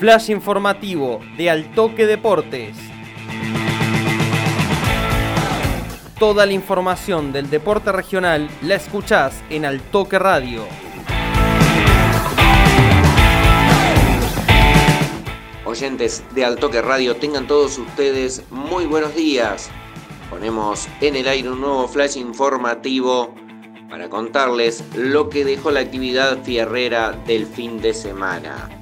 Flash informativo de Altoque Deportes. Toda la información del deporte regional la escuchás en Altoque Radio. Oyentes de Altoque Radio, tengan todos ustedes muy buenos días. Ponemos en el aire un nuevo flash informativo para contarles lo que dejó la actividad fierrera del fin de semana.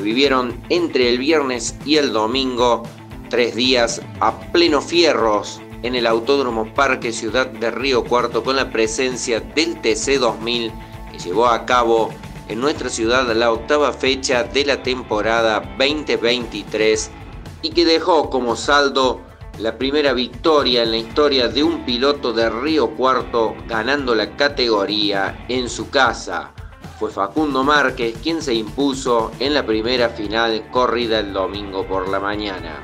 Vivieron entre el viernes y el domingo tres días a pleno fierros en el Autódromo Parque Ciudad de Río Cuarto con la presencia del TC 2000 que llevó a cabo en nuestra ciudad la octava fecha de la temporada 2023 y que dejó como saldo la primera victoria en la historia de un piloto de Río Cuarto ganando la categoría en su casa. Fue Facundo Márquez quien se impuso en la primera final corrida el domingo por la mañana.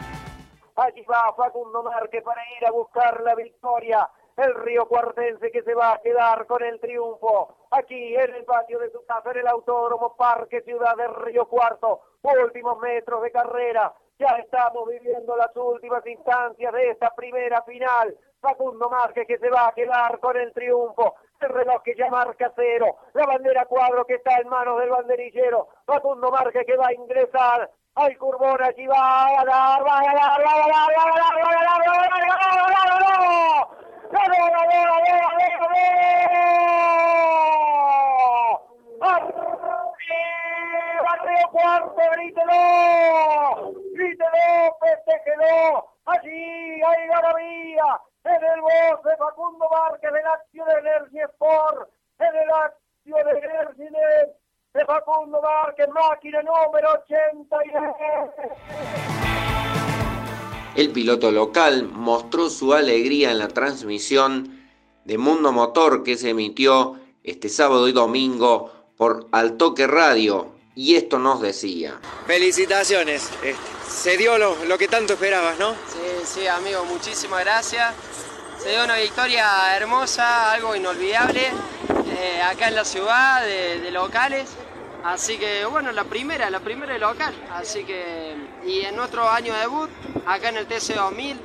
Allí va Facundo Márquez para ir a buscar la victoria. El Río Cuartense que se va a quedar con el triunfo. Aquí en el patio de su casa, en el Autódromo Parque Ciudad de Río Cuarto. Últimos metros de carrera. Ya estamos viviendo las últimas instancias de esta primera final. Facundo Márquez que se va a quedar con el triunfo. El reloj que ya marca cero. La bandera cuadro que está en manos del banderillero. Facundo Márquez que va a ingresar al curbón. Allí va a ganar, va a ganar, va a ganar, va a ganar, va a ganar, va a ganar, va a ganar, va a ganar, va a en el voz de Facundo Márquez del Accio de Energy Sport, en el Accio de Energy de Facundo Márquez, máquina número 89. El piloto local mostró su alegría en la transmisión de Mundo Motor que se emitió este sábado y domingo por Altoque Radio y esto nos decía. Felicitaciones, este, se dio lo, lo, que tanto esperabas, ¿no? Sí, sí, amigo, muchísimas gracias. Se dio una victoria hermosa, algo inolvidable, eh, acá en la ciudad, de, locales. Así que, bueno, la primera, la primera de local. Así que, y en nuestro año de debut, acá en el TC 2000,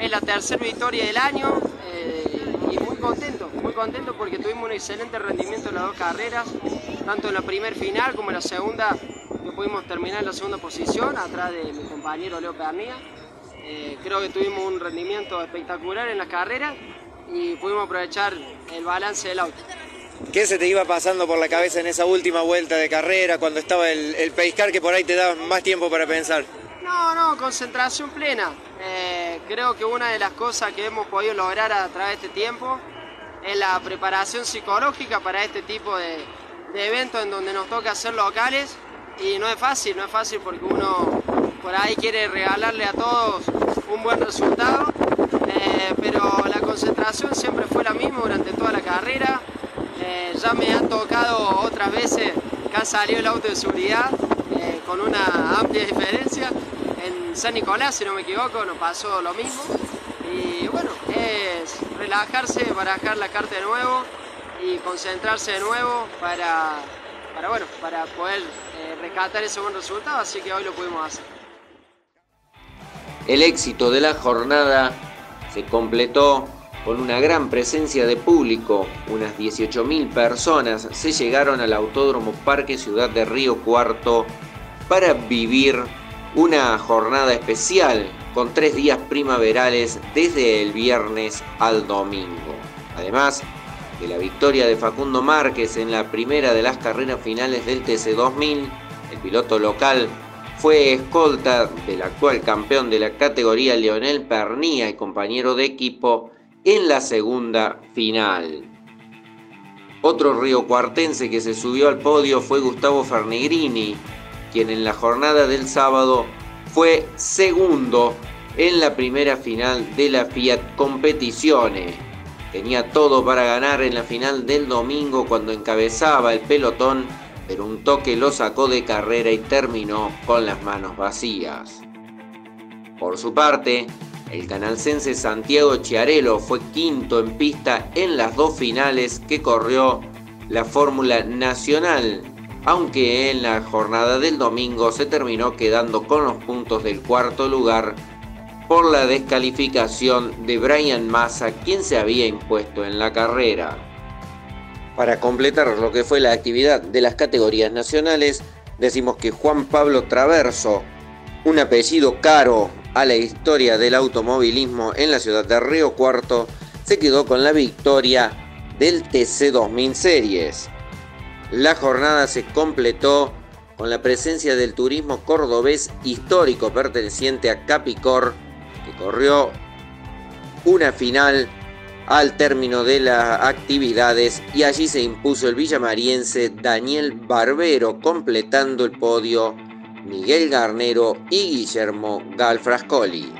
es la tercera victoria del año. Eh, y muy contento, muy contento porque tuvimos un excelente rendimiento en las dos carreras tanto en la primer final como en la segunda, que pudimos terminar en la segunda posición, atrás de mi compañero Leo Pernía. Eh, creo que tuvimos un rendimiento espectacular en la carrera y pudimos aprovechar el balance del auto. ¿Qué se te iba pasando por la cabeza en esa última vuelta de carrera, cuando estaba el, el pescar que por ahí te daba más tiempo para pensar? No, no, concentración plena. Eh, creo que una de las cosas que hemos podido lograr a través de este tiempo es la preparación psicológica para este tipo de, de eventos en donde nos toca hacer locales y no es fácil, no es fácil porque uno por ahí quiere regalarle a todos un buen resultado, eh, pero la concentración siempre fue la misma durante toda la carrera. Eh, ya me han tocado otras veces que ha salido el auto de seguridad eh, con una amplia diferencia. En San Nicolás, si no me equivoco, nos pasó lo mismo. Y bueno, es relajarse, barajar la carta de nuevo y concentrarse de nuevo para, para, bueno, para poder eh, rescatar ese buen resultado, así que hoy lo pudimos hacer. El éxito de la jornada se completó con una gran presencia de público, unas 18.000 personas se llegaron al Autódromo Parque Ciudad de Río Cuarto para vivir una jornada especial con tres días primaverales desde el viernes al domingo. Además, de la victoria de Facundo Márquez en la primera de las carreras finales del TC 2000, el piloto local fue escolta del actual campeón de la categoría Leonel Pernía y compañero de equipo en la segunda final. Otro río cuartense que se subió al podio fue Gustavo Fernigrini, quien en la jornada del sábado fue segundo en la primera final de la Fiat Competizione Tenía todo para ganar en la final del domingo cuando encabezaba el pelotón, pero un toque lo sacó de carrera y terminó con las manos vacías. Por su parte, el canalcense Santiago Chiarello fue quinto en pista en las dos finales que corrió la Fórmula Nacional aunque en la jornada del domingo se terminó quedando con los puntos del cuarto lugar por la descalificación de Brian Massa, quien se había impuesto en la carrera. Para completar lo que fue la actividad de las categorías nacionales, decimos que Juan Pablo Traverso, un apellido caro a la historia del automovilismo en la ciudad de Río Cuarto, se quedó con la victoria del TC 2000 Series. La jornada se completó con la presencia del turismo cordobés histórico perteneciente a Capicor, que corrió una final al término de las actividades y allí se impuso el villamariense Daniel Barbero completando el podio Miguel Garnero y Guillermo Galfrascoli.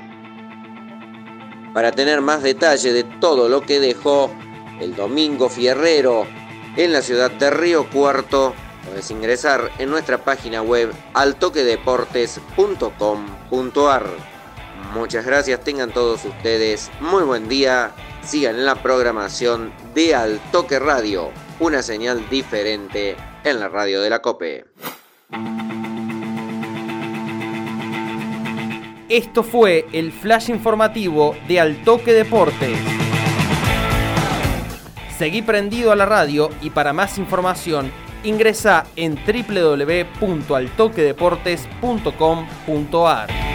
Para tener más detalle de todo lo que dejó el Domingo Fierrero en la ciudad de Río Cuarto, puedes ingresar en nuestra página web altoquedeportes.com.ar. Muchas gracias, tengan todos ustedes muy buen día, sigan en la programación de Altoque Radio, una señal diferente en la radio de la COPE. Esto fue el flash informativo de Altoque Deportes. Seguí prendido a la radio y para más información ingresa en www.altoquedeportes.com.ar.